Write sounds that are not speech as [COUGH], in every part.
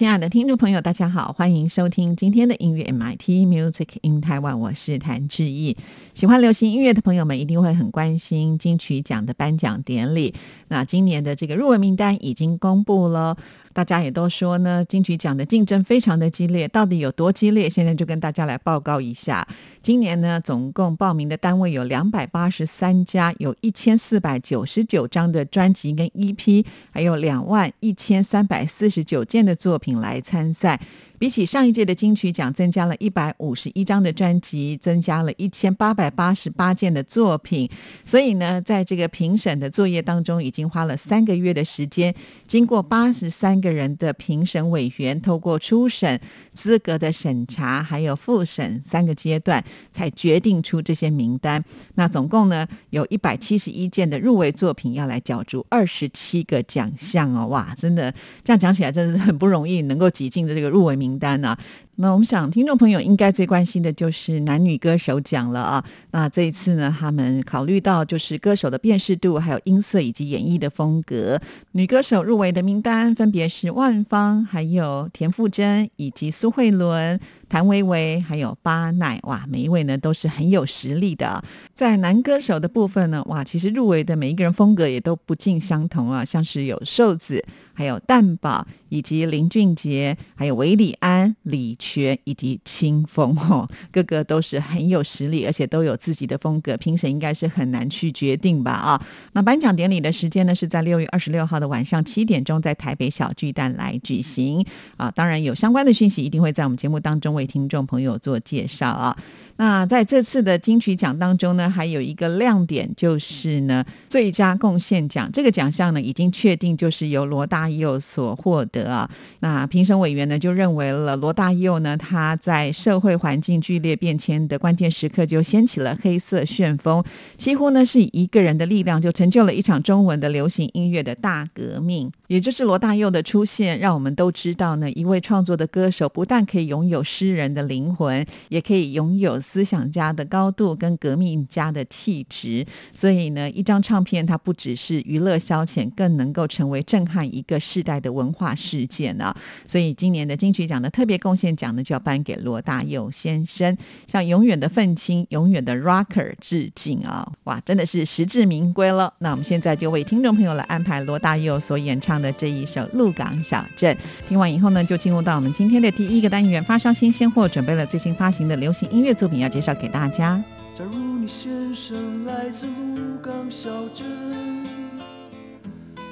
亲爱的听众朋友，大家好，欢迎收听今天的音乐 MIT Music in Taiwan，我是谭志毅。喜欢流行音乐的朋友们一定会很关心金曲奖的颁奖典礼。那今年的这个入围名单已经公布了。大家也都说呢，金曲奖的竞争非常的激烈，到底有多激烈？现在就跟大家来报告一下。今年呢，总共报名的单位有两百八十三家，有一千四百九十九张的专辑跟 EP，还有两万一千三百四十九件的作品来参赛。比起上一届的金曲奖，增加了一百五十一张的专辑，增加了一千八百八十八件的作品。所以呢，在这个评审的作业当中，已经花了三个月的时间，经过八十三个人的评审委员，透过初审、资格的审查，还有复审三个阶段，才决定出这些名单。那总共呢，有一百七十一件的入围作品要来角逐二十七个奖项哦！哇，真的这样讲起来，真的是很不容易，能够挤进的这个入围名。名单呢？那我们想，听众朋友应该最关心的就是男女歌手奖了啊。那这一次呢，他们考虑到就是歌手的辨识度，还有音色以及演绎的风格。女歌手入围的名单分别是万芳、还有田馥甄以及苏慧伦、谭维维，还有巴奈。哇，每一位呢都是很有实力的。在男歌手的部分呢，哇，其实入围的每一个人风格也都不尽相同啊，像是有瘦子，还有蛋宝，以及林俊杰，还有韦礼安、李。学以及清风 [LAUGHS] 哦，个个都是很有实力，而且都有自己的风格，评审应该是很难去决定吧啊。那颁奖典礼的时间呢，是在六月二十六号的晚上七点钟，在台北小巨蛋来举行啊。当然有相关的讯息，一定会在我们节目当中为听众朋友做介绍啊。那在这次的金曲奖当中呢，还有一个亮点就是呢，最佳贡献奖这个奖项呢，已经确定就是由罗大佑所获得啊。那评审委员呢就认为了罗大佑呢，他在社会环境剧烈变迁的关键时刻就掀起了黑色旋风，几乎呢是以一个人的力量就成就了一场中文的流行音乐的大革命。也就是罗大佑的出现，让我们都知道呢，一位创作的歌手不但可以拥有诗人的灵魂，也可以拥有。思想家的高度跟革命家的气质，所以呢，一张唱片它不只是娱乐消遣，更能够成为震撼一个世代的文化事件啊！所以今年的金曲奖的特别贡献奖呢，就要颁给罗大佑先生，向永远的愤青、永远的 rocker 致敬啊！哇，真的是实至名归了。那我们现在就为听众朋友来安排罗大佑所演唱的这一首《鹿港小镇》。听完以后呢，就进入到我们今天的第一个单元——发烧新鲜货，准备了最新发行的流行音乐作品。要介绍给大家。假如你先生来自鹿港小镇，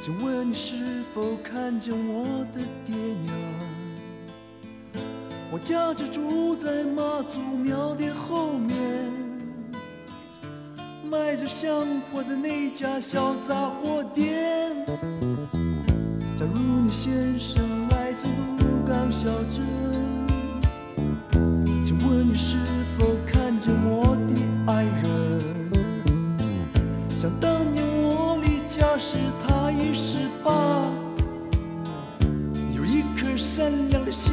请问你是否看见我的爹娘？我家就住在妈祖庙的后面，卖着香火的那家小杂货店。假如你先生来自鹿港小镇，请问你是？否看见我的爱人？想当年我离家时，他已十八，有一颗善良的心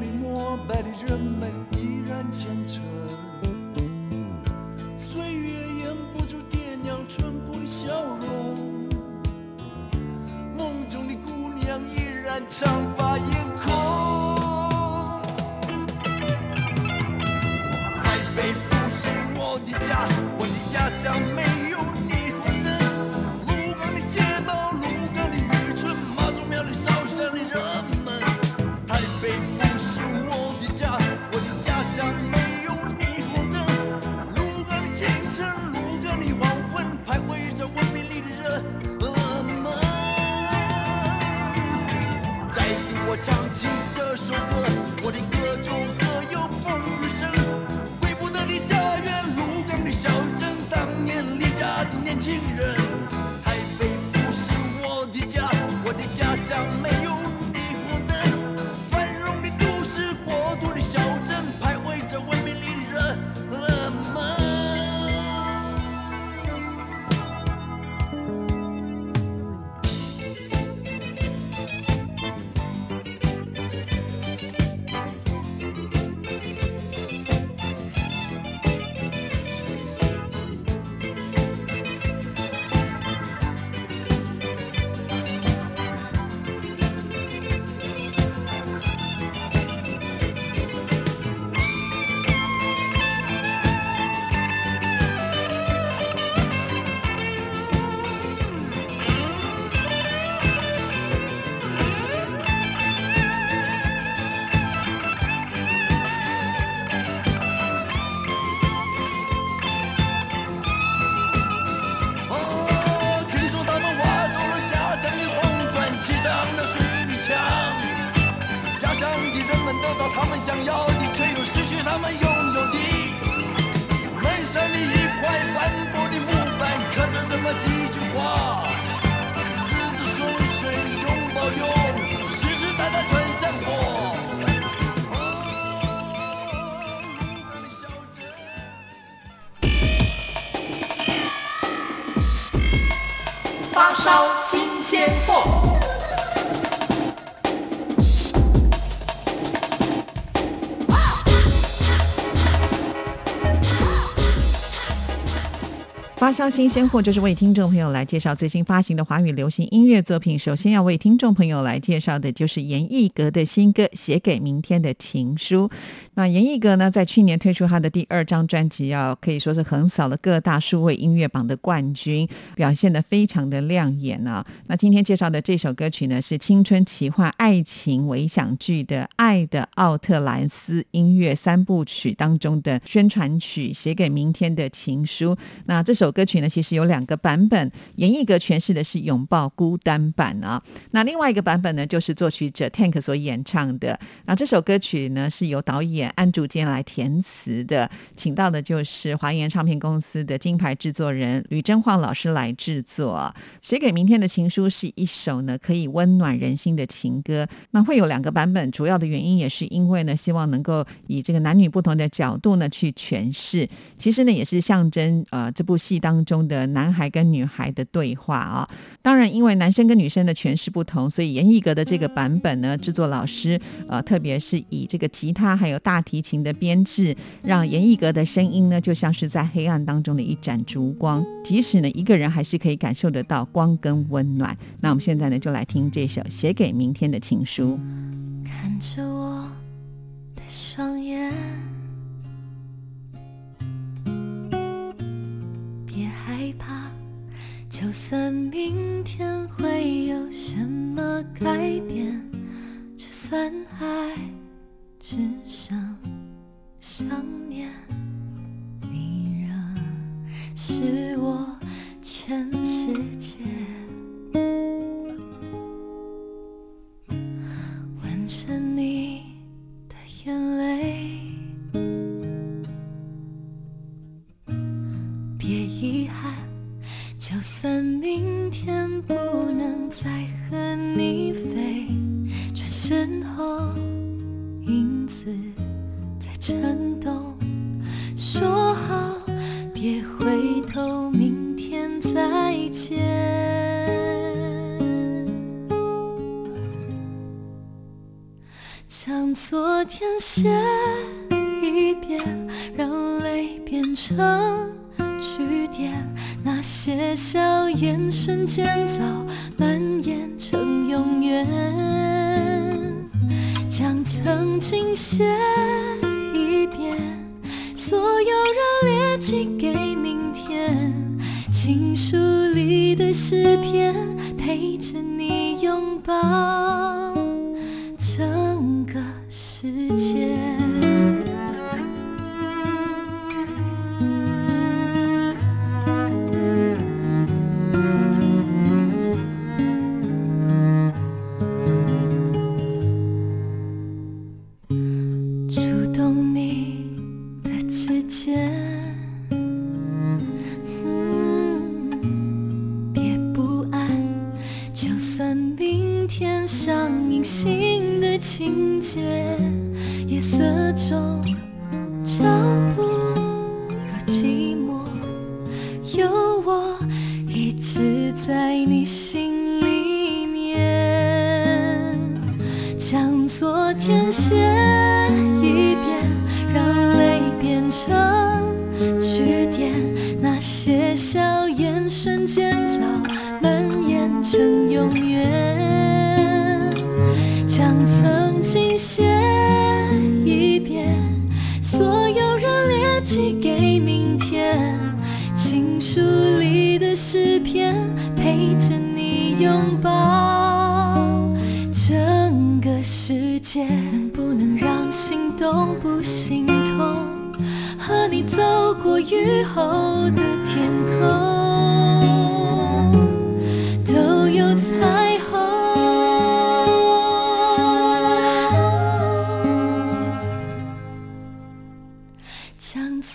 里膜拜的人们依然虔诚。岁月掩不住爹娘淳朴的笑容，梦中的姑娘依然长发艳空。台北不是我的家，我的家乡首歌，我的歌中歌有风雨声。归不得的家园，鹿港的小镇，当年离家的年轻人。台北不是我的家，我的家乡发烧新鲜货就是为听众朋友来介绍最新发行的华语流行音乐作品。首先要为听众朋友来介绍的就是严艺格的新歌《写给明天的情书》。那严艺格呢，在去年推出他的第二张专辑，要可以说是横扫了各大数位音乐榜的冠军，表现的非常的亮眼啊。那今天介绍的这首歌曲呢，是青春奇幻爱情微想剧的《爱的奥特兰斯》音乐三部曲当中的宣传曲《写给明天的情书》。那这首歌曲呢，其实有两个版本，严艺格诠释的是拥抱孤单版啊。那另外一个版本呢，就是作曲者 Tank 所演唱的。那这首歌曲呢，是由导演安竹坚来填词的，请到的就是华研唱片公司的金牌制作人吕真晃老师来制作。写给明天的情书是一首呢可以温暖人心的情歌。那会有两个版本，主要的原因也是因为呢，希望能够以这个男女不同的角度呢去诠释。其实呢，也是象征呃这部戏当中的男孩跟女孩的对话啊。当然，因为男生跟女生的诠释不同，所以严艺格的这个版本呢，制作老师呃，特别是以这个吉他还有大大提琴的编制，让严艺格的声音呢，就像是在黑暗当中的一盏烛光，即使呢一个人还是可以感受得到光跟温暖。那我们现在呢，就来听这首《写给明天的情书》。看着我的双眼，别害怕，就算明天会有什么改变，就算爱只长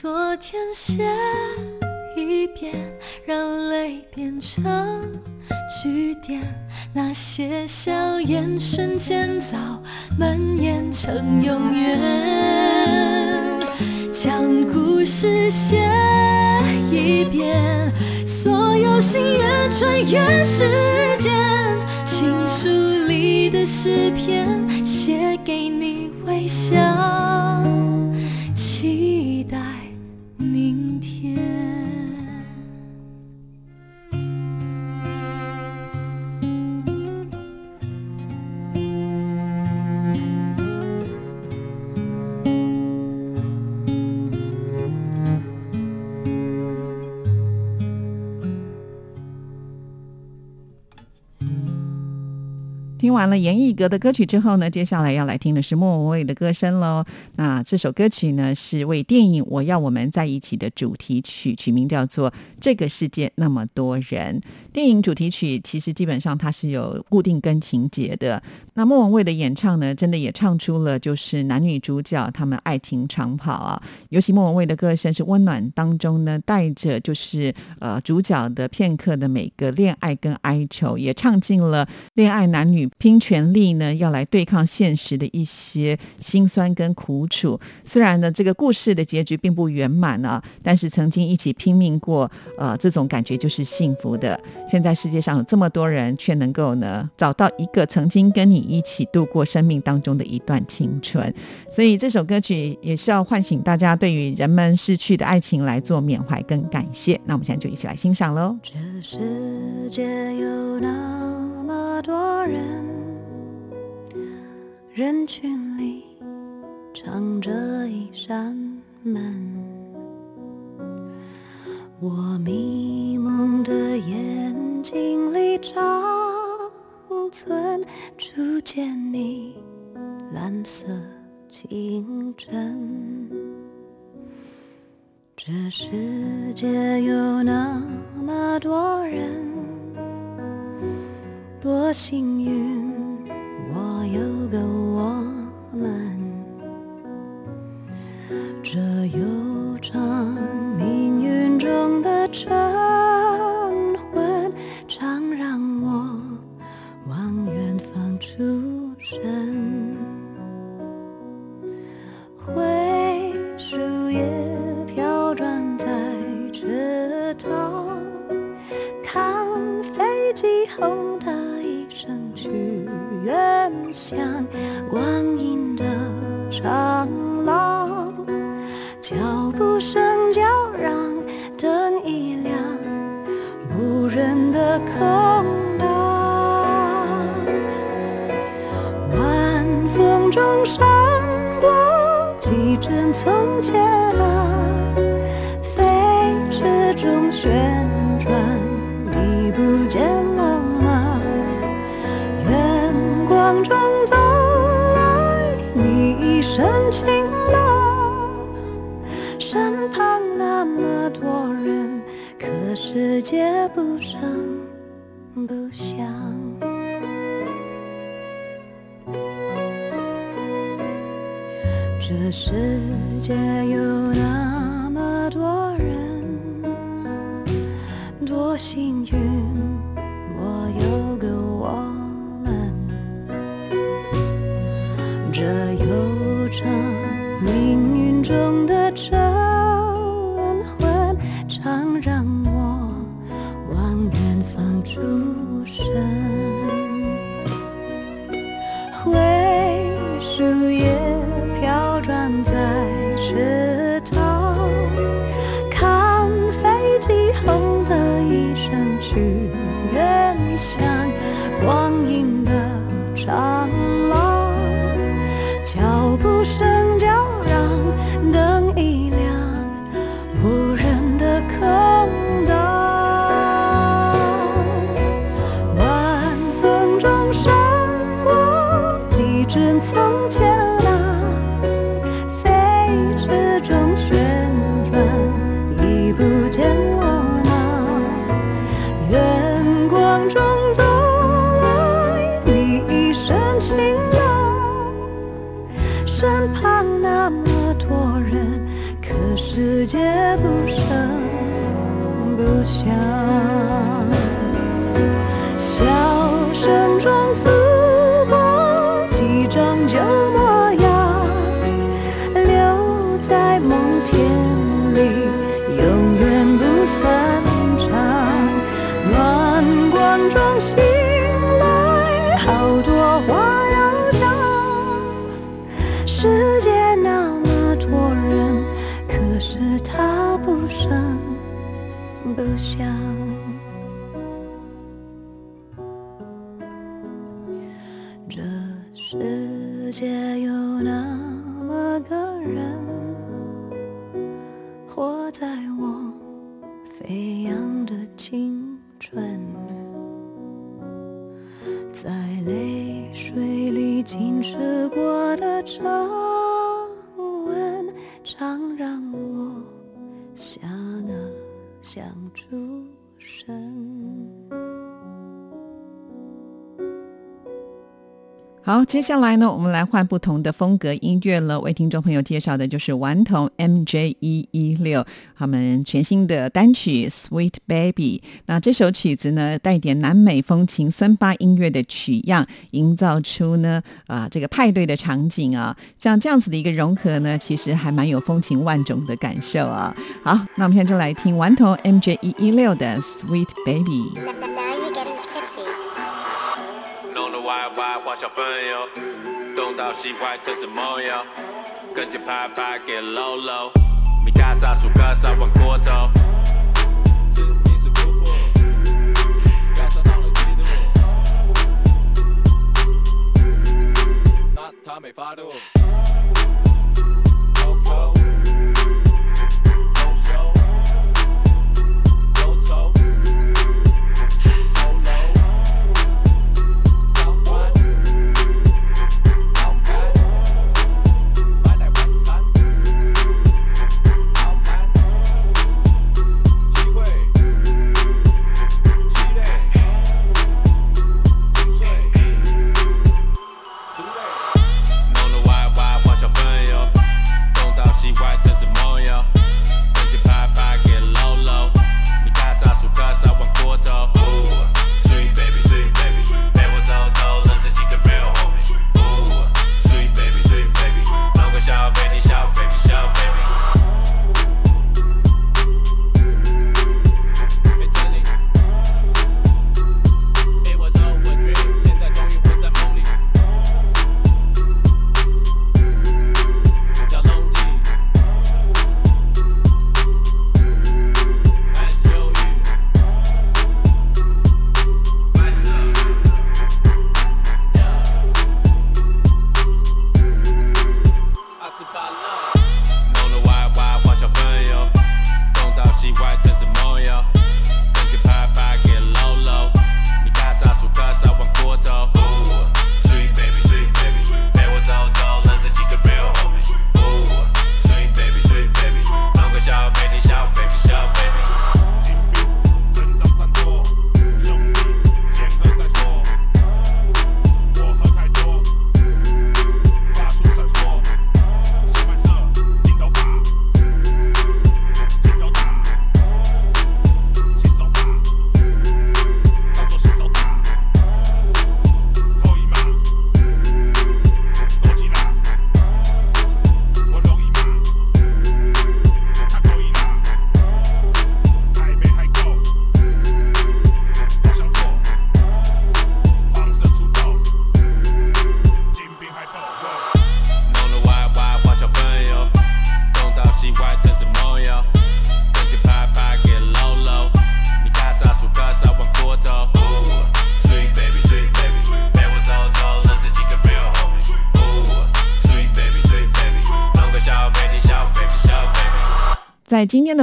昨天写一遍，让泪变成句点。那些笑颜瞬间早蔓延成永远。将故事写一遍，所有心愿穿越时间。情书里的诗篇，写给你听完了严艺格的歌曲之后呢，接下来要来听的是莫文蔚的歌声喽。那这首歌曲呢，是为电影《我要我们在一起》的主题曲，曲名叫做《这个世界那么多人》。电影主题曲其实基本上它是有固定跟情节的。那莫文蔚的演唱呢，真的也唱出了就是男女主角他们爱情长跑啊。尤其莫文蔚的歌声是温暖当中呢，带着就是呃主角的片刻的每个恋爱跟哀愁，也唱尽了恋爱男女拼全力呢要来对抗现实的一些辛酸跟苦楚。虽然呢这个故事的结局并不圆满啊，但是曾经一起拼命过，呃这种感觉就是幸福的。现在世界上有这么多人，却能够呢找到一个曾经跟你一起度过生命当中的一段青春，所以这首歌曲也是要唤醒大家对于人们逝去的爱情来做缅怀跟感谢。那我们现在就一起来欣赏喽。这世界有那么多人，人群里藏着一扇门。我迷蒙的眼睛里长存初见你蓝色清晨。这世界有那么多人，多幸运，我有个我们。这悠长的晨昏，常让我往远方出神。灰这世界有那么个人，接下来呢，我们来换不同的风格音乐了。为听众朋友介绍的就是顽童 MJ 一一六他们全新的单曲《Sweet Baby》。那这首曲子呢，带点南美风情森巴音乐的取样，营造出呢啊、这个派对的场景啊，像这样子的一个融合呢，其实还蛮有风情万种的感受啊。好，那我们现在就来听顽童 MJ 一一六的《Sweet Baby》。弄得歪歪画小朋友，东倒西歪成什么样，跟着拍拍给 low low，米卡萨数克萨玩过头。那他没发度。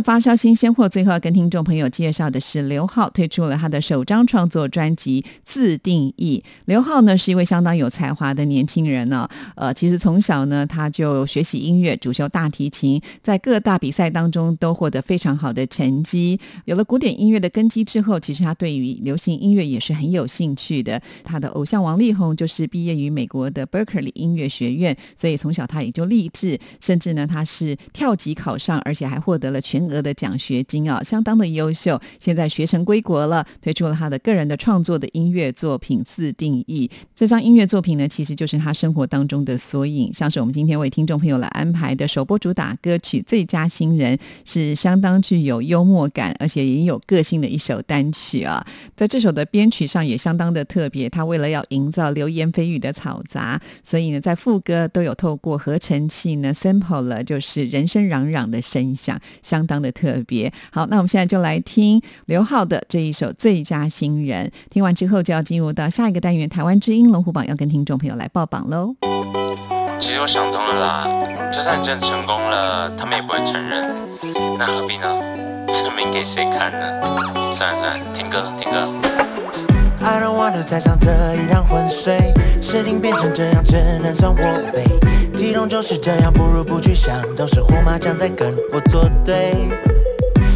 发烧新鲜货，最后要跟听众朋友介绍的是刘浩推出了他的首张创作专辑《自定义》。刘浩呢是一位相当有才华的年轻人呢、呃，其实从小呢他就学习音乐，主修大提琴，在各大比赛当中都获得非常好的成绩。有了古典音乐的根基之后，其实他对于流行音乐也是很有兴趣的。他的偶像王力宏就是毕业于美国的 Berkeley 音乐学院，所以从小他也就立志，甚至呢他是跳级考上，而且还获得了全额的奖学金啊，相当的优秀。现在学成归国了，推出了他的个人的创作的音乐作品《自定义》。这张音乐作品呢，其实就是他生活当中的缩影，像是我们今天为听众朋友来安排的首播主打歌曲《最佳新人》，是相当具有幽默感，而且也有个性的一首单曲啊。在这首的编曲上也相当的特别，他为了要营造流言蜚语的嘈杂，所以呢，在副歌都有透过合成器呢 sample 了，就是人声嚷嚷的声响，相当的特别。好，那我们现在就来听刘浩的这一首《最佳新人》，听完之后就要进入到下一个单元——台湾之音龙虎榜，要跟听众朋友来报榜喽。其实我想通了啦，就算你真的成功了，他们也不会承认，那何必呢？证明给谁看呢？算了算了，听歌听歌。I don't want to 再上这一趟浑水，事情变成这样，只能算我背。体重就是这样，不如不去想，都是胡麻将在跟我作对。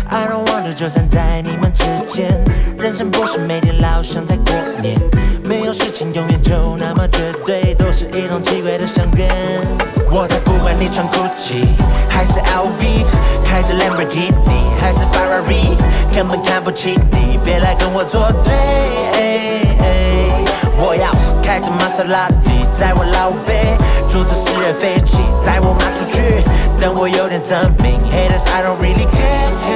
I don't want to 就算在你们之间，人生不是每天老想在过年，没有事情永远就那么绝对，都是一种奇怪的相缘。我才不管你穿 Gucci 还是 LV，开着 Lamborghini 还是 Ferrari，根本看不起你，别来跟我作对。我要开着玛莎拉蒂，载我老贝，坐着私人飞机带我妈出去，但我有点证明。Haters I don't really care。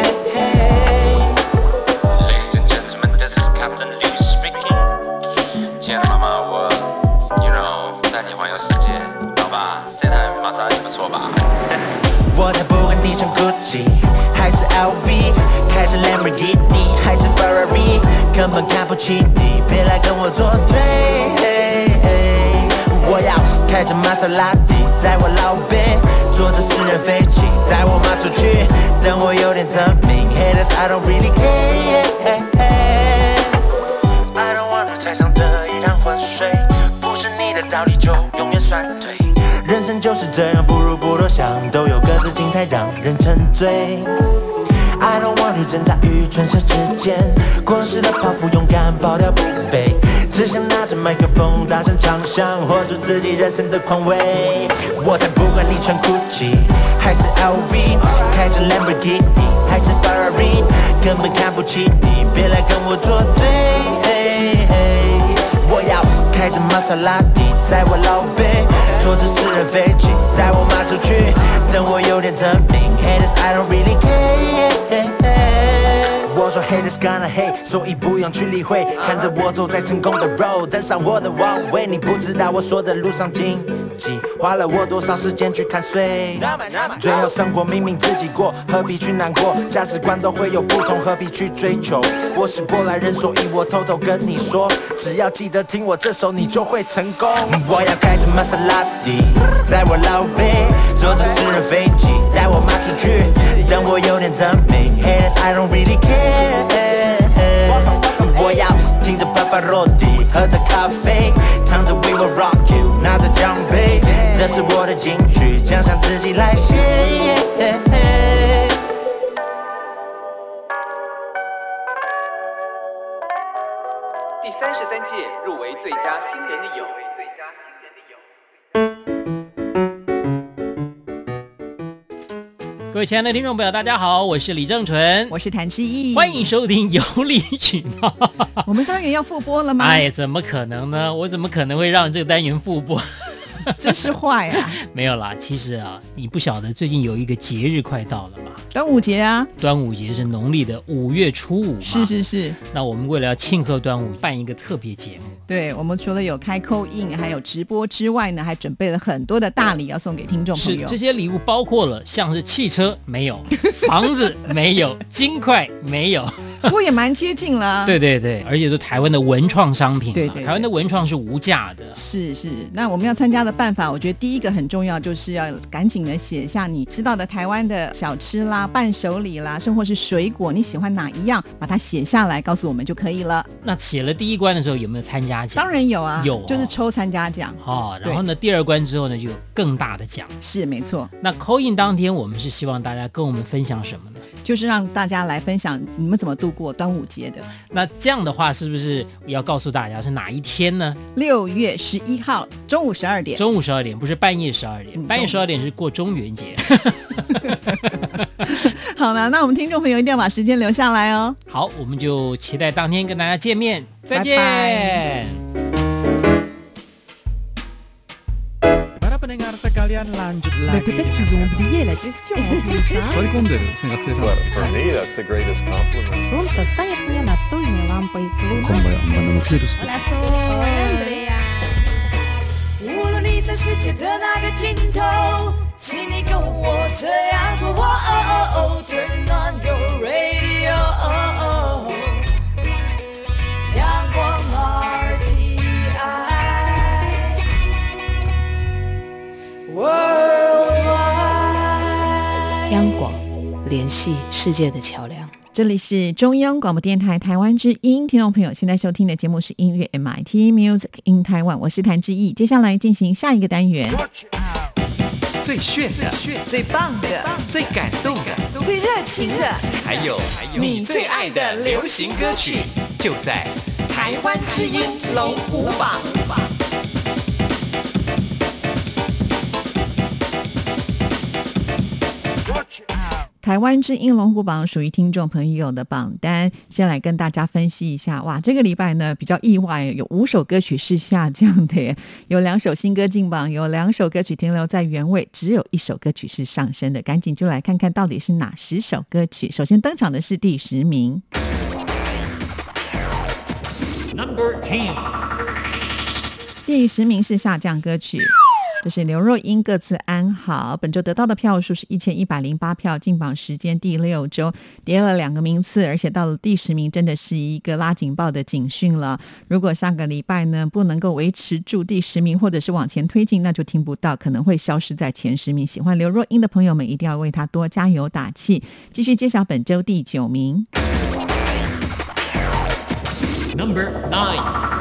根本看不起你，别来跟我作对。我要开着玛莎拉蒂，载我老贝，坐着私人飞机带我妈出去，等我有点证明。Haters I don't really care。I don't wanna 踩上这一趟浑水，不是你的道理就永远算对。人生就是这样，不如不多想，都有各自精彩，让人沉醉。I don't want to 挣扎于唇舌之间，过时的包袱，勇敢抛掉不卑，只想拿着麦克风大声唱响，活出自己人生的宽慰。我才不管你穿 Gucci 还是 LV，开着 Lamborghini 还是 Ferrari，根本看不起你，别来跟我作对。我要开着玛莎拉蒂，载我老贝，坐着私人飞机带我妈出去，等我有点证明。Haters I don't really care。我说 haters gonna hate，所以不用去理会。看着我走在成功的 road，登上我的王位，你不知道我说的路上经花了我多少时间去看衰。最后生活明明自己过，何必去难过？价值观都会有不同，何必去追求？我是过来人，所以我偷偷跟你说，只要记得听我这首，你就会成功。我要开着玛莎拉蒂，载我老贝，坐着私人飞机带我妈出去，等我有点证明。Haters I don't really care。我要听着 Pavarotti，喝着是我的金句，奖项自己来写。第三十三届入围最佳新人的有。各位亲爱的听众朋友，大家好，我是李正淳，我是谭志毅，欢迎收听《有理取闹》。[LAUGHS] 我们单元要复播了吗？哎，怎么可能呢？我怎么可能会让这个单元复播？[LAUGHS] 真是坏啊！[LAUGHS] 没有啦，其实啊，你不晓得最近有一个节日快到了嘛？端午节啊！端午节是农历的五月初五嘛？是是是。那我们为了要庆贺端午，办一个特别节目。对，我们除了有开扣印，还有直播之外呢，还准备了很多的大礼要送给听众朋友。是这些礼物包括了像是汽车没有，房子没有，[LAUGHS] 金块没有。[LAUGHS] 不过也蛮接近了。对对对，而且是台湾的文创商品嘛，对对对台湾的文创是无价的。是是，那我们要参加的办法，我觉得第一个很重要，就是要赶紧的写下你知道的台湾的小吃啦、伴手礼啦，甚或是水果，你喜欢哪一样，把它写下来告诉我们就可以了。那写了第一关的时候有没有参加奖？当然有啊，有哦就是抽参加奖。哦，然后呢，第二关之后呢，就有更大的奖。是没错，那 call in 当天，我们是希望大家跟我们分享什么呢？就是让大家来分享你们怎么度过端午节的。那这样的话，是不是要告诉大家是哪一天呢？六月十一号中午十二点。中午十二点，不是半夜十二点。嗯半夜十二点是过中元节。[LAUGHS] 好了，那我们听众朋友一定要把时间留下来哦。好，我们就期待当天跟大家见面，再见。pendengar sekalian lanjut Mais lagi peut-être qu'ils ont oublié la question en [LAUGHS] plus. hein. For me, that's the greatest compliment. Солнце станет мне настольной лампой. Луна 无论你在世界的哪个尽头，请你跟我这样做。哦哦哦，Turn on your radio，阳 联系世界的桥梁。这里是中央广播电台台湾之音，听众朋友现在收听的节目是音乐 MIT Music in Taiwan，我是谭志毅。接下来进行下一个单元，最炫的、最棒的、最感动的，最热情的，还有你最爱的流行歌曲，就在台湾之音龙虎榜。台湾之音龙虎榜属于听众朋友的榜单，先来跟大家分析一下。哇，这个礼拜呢比较意外，有五首歌曲是下降的耶，[LAUGHS] 有两首新歌进榜，有两首歌曲停留在原位，只有一首歌曲是上升的。赶紧就来看看到底是哪十首歌曲。首先登场的是第十名。Number Ten，第十名是下降歌曲，这是刘若英各自安好。本周得到的票数是一千一百零八票，进榜时间第六周，跌了两个名次，而且到了第十名，真的是一个拉警报的警讯了。如果下个礼拜呢不能够维持住第十名，或者是往前推进，那就听不到，可能会消失在前十名。喜欢刘若英的朋友们一定要为她多加油打气。继续揭晓本周第九名。Number Nine，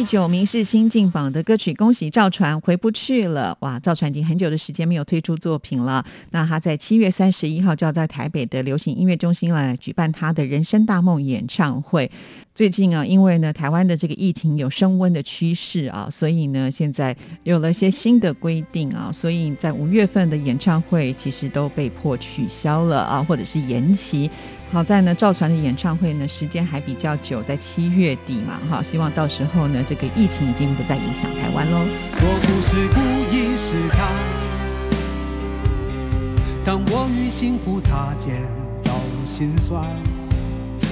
第九名是新进榜的歌曲，恭喜赵传回不去了。哇，赵传已经很久的时间没有推出作品了。那他在七月三十一号就要在台北的流行音乐中心来举办他的人生大梦演唱会。最近啊，因为呢台湾的这个疫情有升温的趋势啊，所以呢现在有了些新的规定啊，所以在五月份的演唱会其实都被迫取消了啊，或者是延期。好在呢，赵传的演唱会呢时间还比较久，在七月底嘛，哈，希望到时候呢这个疫情已经不再影响台湾喽。我不是故意试探，当我与幸福擦肩，遭心酸。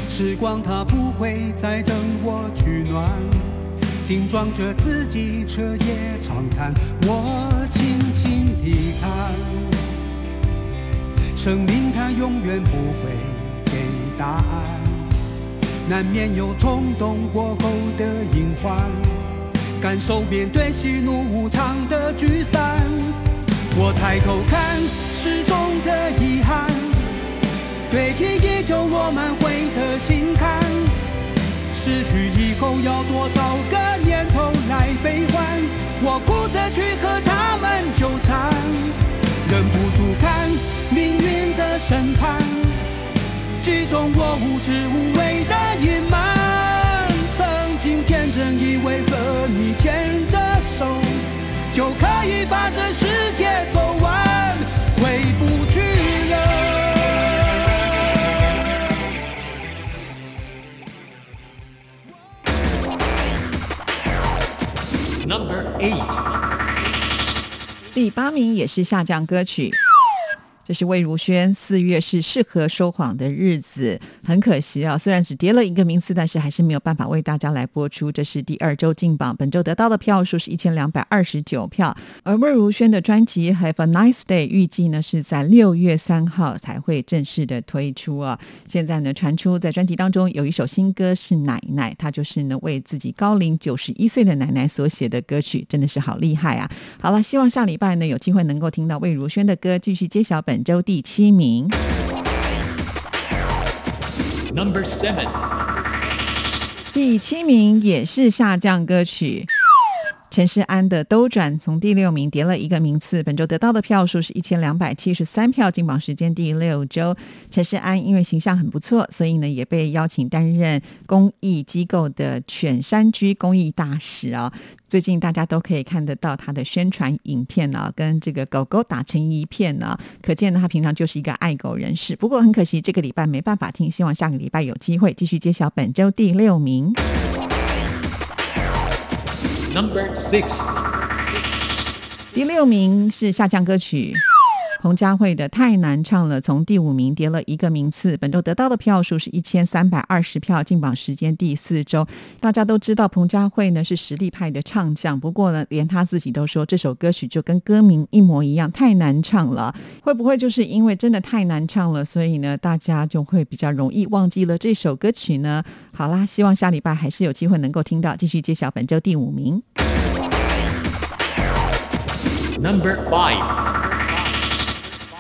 时光它不会再等我取暖，顶撞着自己，彻夜长谈，我轻轻地看。生命它永远不会答案，难免有冲动过后的隐患。感受面对喜怒无常的聚散。我抬头看始终的遗憾，堆积已久落满灰的心坎。失去以后要多少个年头来悲欢？我哭着去和他们纠缠，忍不住看命运的审判，击中我无知无畏的隐瞒。曾经天真以为和你牵着手，就可以把这世界走完，回不去了。Number Eight，第八名也是下降歌曲，这是魏如萱，四月是适合说谎的日子。很可惜啊，虽然只跌了一个名次，但是还是没有办法为大家来播出。这是第二周进榜，本周得到的票数是一千两百二十九票。而魏如萱的专辑《Have a Nice Day》预计呢是在六月三号才会正式的推出啊。现在呢传出在专辑当中有一首新歌是《奶奶》，她就是呢为自己高龄九十一岁的奶奶所写的歌曲，真的是好厉害啊！好了，希望下礼拜呢有机会能够听到魏如萱的歌，继续揭晓本周第七名。Number seven. 第七名也是下降歌曲。陈世安的《兜转》从第六名跌了一个名次，本周得到的票数是一千两百七十三票，进榜时间第六周。陈世安因为形象很不错，所以呢也被邀请担任公益机构的犬山居公益大使啊。最近大家都可以看得到他的宣传影片啊，跟这个狗狗打成一片啊，可见呢他平常就是一个爱狗人士。不过很可惜，这个礼拜没办法听，希望下个礼拜有机会继续揭晓本周第六名。Number six. 第六名是下降歌曲。彭佳慧的《太难唱了》从第五名跌了一个名次，本周得到的票数是一千三百二十票，进榜时间第四周。大家都知道彭佳慧呢是实力派的唱将，不过呢，连他自己都说这首歌曲就跟歌名一模一样，太难唱了。会不会就是因为真的太难唱了，所以呢，大家就会比较容易忘记了这首歌曲呢？好啦，希望下礼拜还是有机会能够听到，继续揭晓本周第五名。Number five.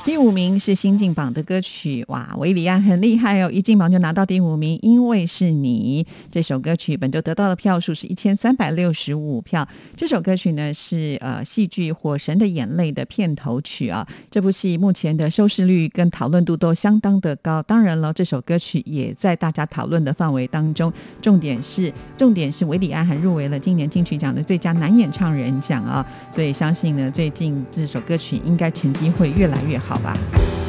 第五名是新进榜的歌曲，哇，维里安很厉害哦，一进榜就拿到第五名，因为是你这首歌曲本周得到的票数是一千三百六十五票。这首歌曲呢是呃戏剧《火神的眼泪》的片头曲啊，这部戏目前的收视率跟讨论度都相当的高。当然了，这首歌曲也在大家讨论的范围当中。重点是重点是维里安还入围了今年金曲奖的最佳男演唱人奖啊，所以相信呢，最近这首歌曲应该成绩会越来越好。吧。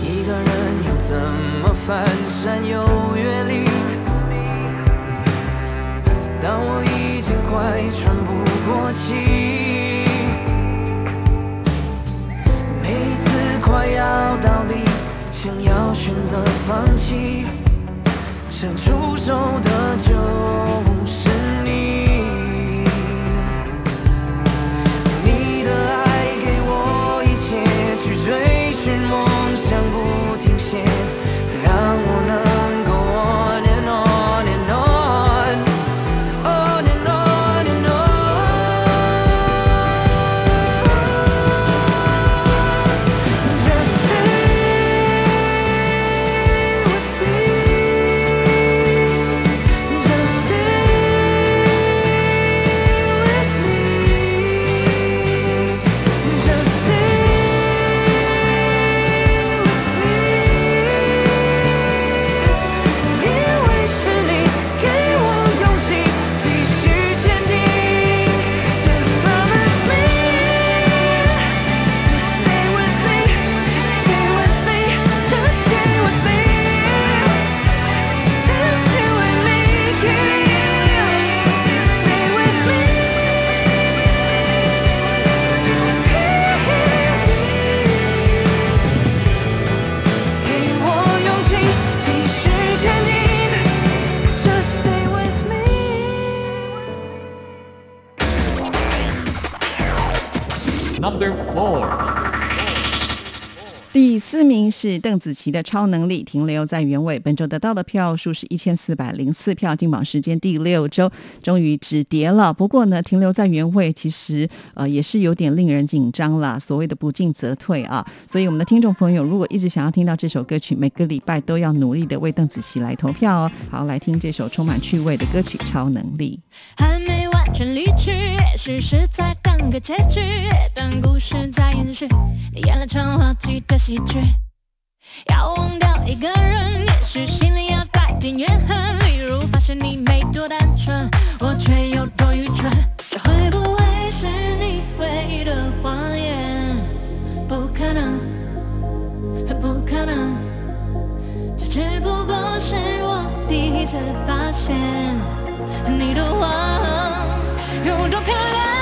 一个人又怎么翻山又越岭？当我已经快喘不过气，每一次快要到底，想要选择放弃，伸出手的就是邓紫棋的《超能力》，停留在原位。本周得到的票数是一千四百零四票，进榜时间第六周，终于止跌了。不过呢，停留在原位其实呃也是有点令人紧张了。所谓的不进则退啊，所以我们的听众朋友如果一直想要听到这首歌曲，每个礼拜都要努力的为邓紫棋来投票哦。好，来听这首充满趣味的歌曲《超能力》。还没完全离去，也许是在等个结局，但故事在延续，你演了场滑稽的喜剧。要忘掉一个人，也许心里要带点怨恨，例如发现你没多单纯，我却有多愚蠢，这会不会是你唯一的谎言？不可能，不可能，这只不过是我第一次发现。你的谎有多漂亮？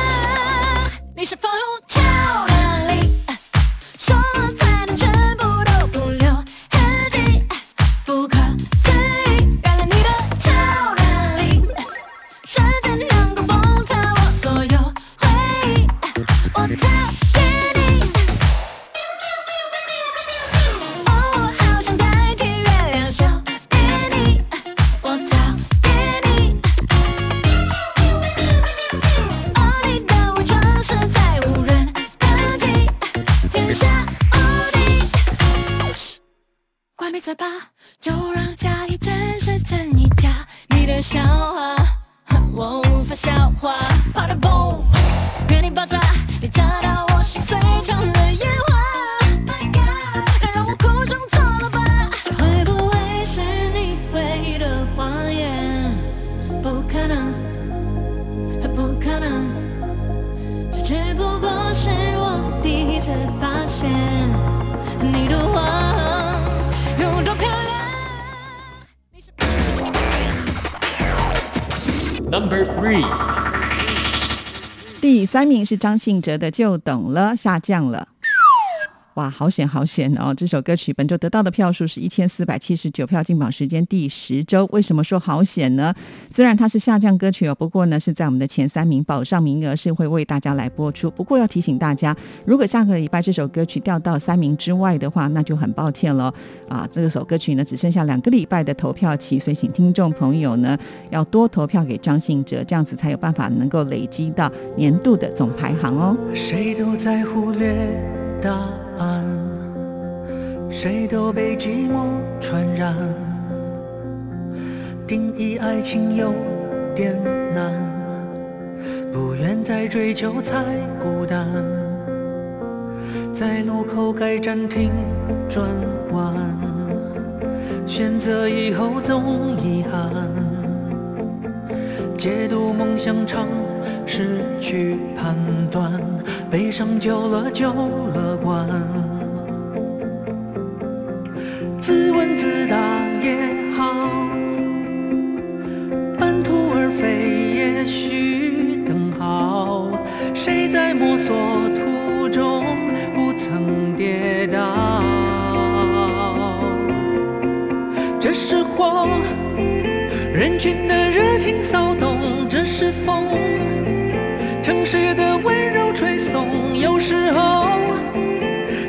三名是张信哲的《就懂了》，下降了。哇，好险好险哦！这首歌曲本周得到的票数是一千四百七十九票，进榜时间第十周。为什么说好险呢？虽然它是下降歌曲哦，不过呢是在我们的前三名，保上名额是会为大家来播出。不过要提醒大家，如果下个礼拜这首歌曲掉到三名之外的话，那就很抱歉了啊！这首歌曲呢只剩下两个礼拜的投票期，所以请听众朋友呢要多投票给张信哲，这样子才有办法能够累积到年度的总排行哦。谁都在忽略安，谁都被寂寞传染。定义爱情有点难，不愿再追求才孤单。在路口该暂停转弯，选择以后总遗憾。解读梦想长，失去判断，悲伤久了就乐观。自问自答也好，半途而废也许更好。谁在摸索途中不曾跌倒？这是火。人群的热情骚动，这是风；城市的温柔吹送。有时候，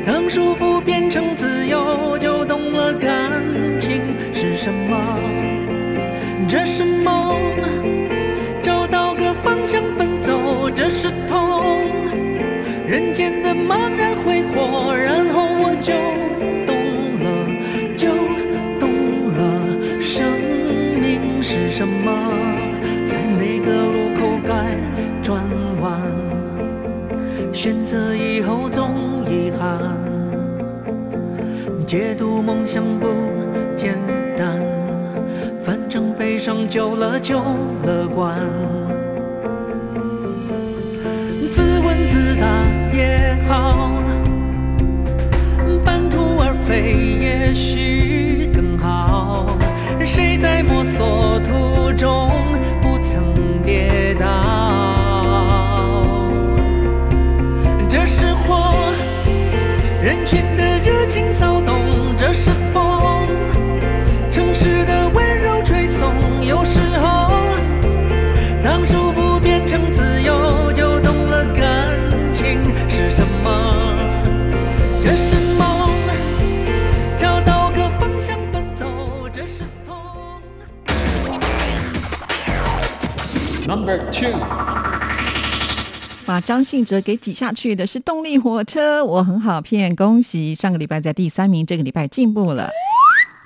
当束缚变成自由，就懂了感情是什么。这是梦，找到个方向奔走，这是痛。人间的茫然挥霍，然后我就懂了，就懂了生命是什么，选择以后总遗憾，解读梦想不简单，反正悲伤久了就乐观。自问自答也好，半途而废也许更好。谁在摸索途中不曾跌倒？人群的热情骚动，这是风，城市的温柔吹送。有时候，当束缚变成自由，就懂了感情是什么。这是梦，找到个方向奔走，这是痛。Number two，把张信哲给挤下去的是动力火车，我很好骗，恭喜！上个礼拜在第三名，这个礼拜进步了。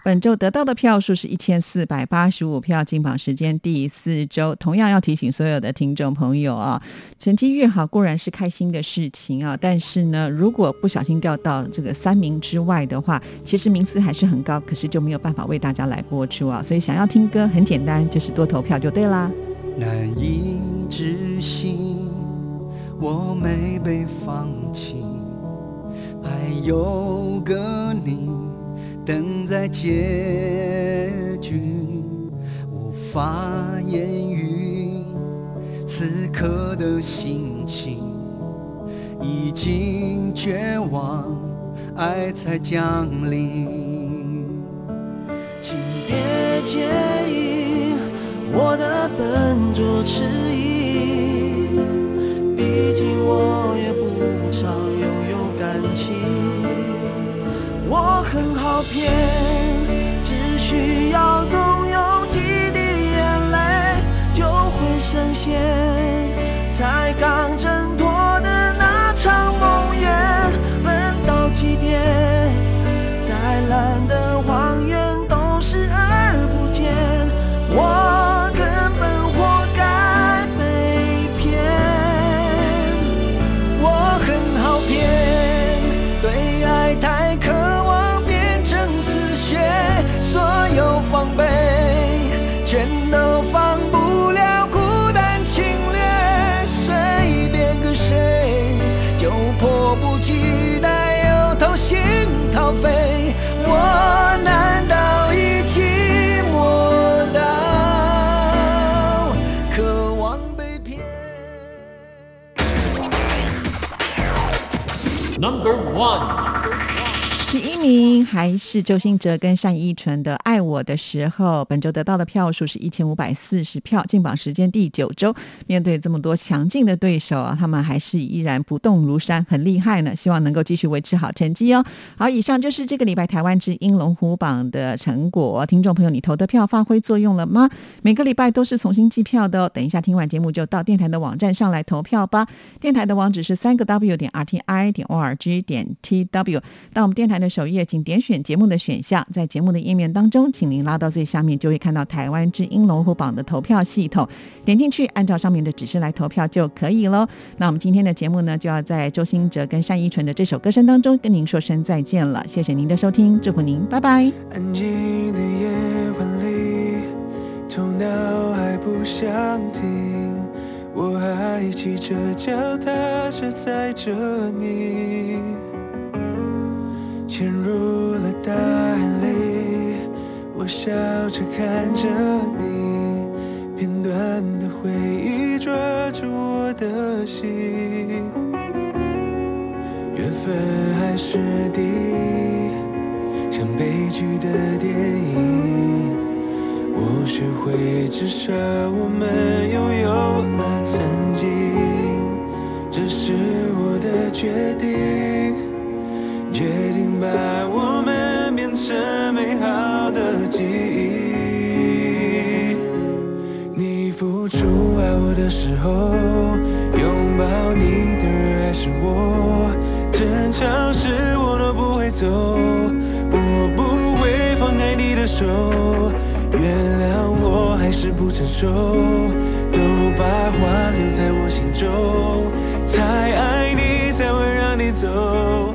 本周得到的票数是一千四百八十五票，进榜时间第四周。同样要提醒所有的听众朋友啊，成绩越好固然是开心的事情啊，但是呢，如果不小心掉到这个三名之外的话，其实名次还是很高，可是就没有办法为大家来播出啊。所以想要听歌很简单，就是多投票就对啦。难以置信，我没被放弃，还有个你等在结局，无法言喻此刻的心情，已经绝望，爱才降临，请别介意。我的笨拙迟疑，毕竟我也不常拥有感情。我很好骗，只需要动用几滴眼泪就会深陷，one。还是周兴哲跟单依纯的《爱我的时候》，本周得到的票数是一千五百四十票，进榜时间第九周。面对这么多强劲的对手啊，他们还是依然不动如山，很厉害呢。希望能够继续维持好成绩哦。好，以上就是这个礼拜台湾之音龙虎榜的成果。听众朋友，你投的票发挥作用了吗？每个礼拜都是重新计票的哦。等一下听完节目就到电台的网站上来投票吧。电台的网址是三个 W 点 R T I 点 O R G 点 T W。到我们电台的首页页，请点选节目的选项，在节目的页面当中，请您拉到最下面，就会看到台湾之音龙虎榜的投票系统，点进去，按照上面的指示来投票就可以喽。那我们今天的节目呢，就要在周兴哲跟单依纯的这首歌声当中跟您说声再见了，谢谢您的收听，祝福您，拜拜。安静的夜晚里，头脑还不想停，我还骑着脚踏车载着你，潜入了大海里，我笑着看着你，片段的回忆抓住我的心，缘分还是敌。像悲剧的电影，我学会至少我们拥有了曾经，这是我的决定，决定把我们变成美好的记忆。你付出爱我的时候，拥抱你的人还是我，争吵时我都不会走。我不会放开你的手，原谅我还是不成熟，都把话留在我心中，太爱你才会让你走。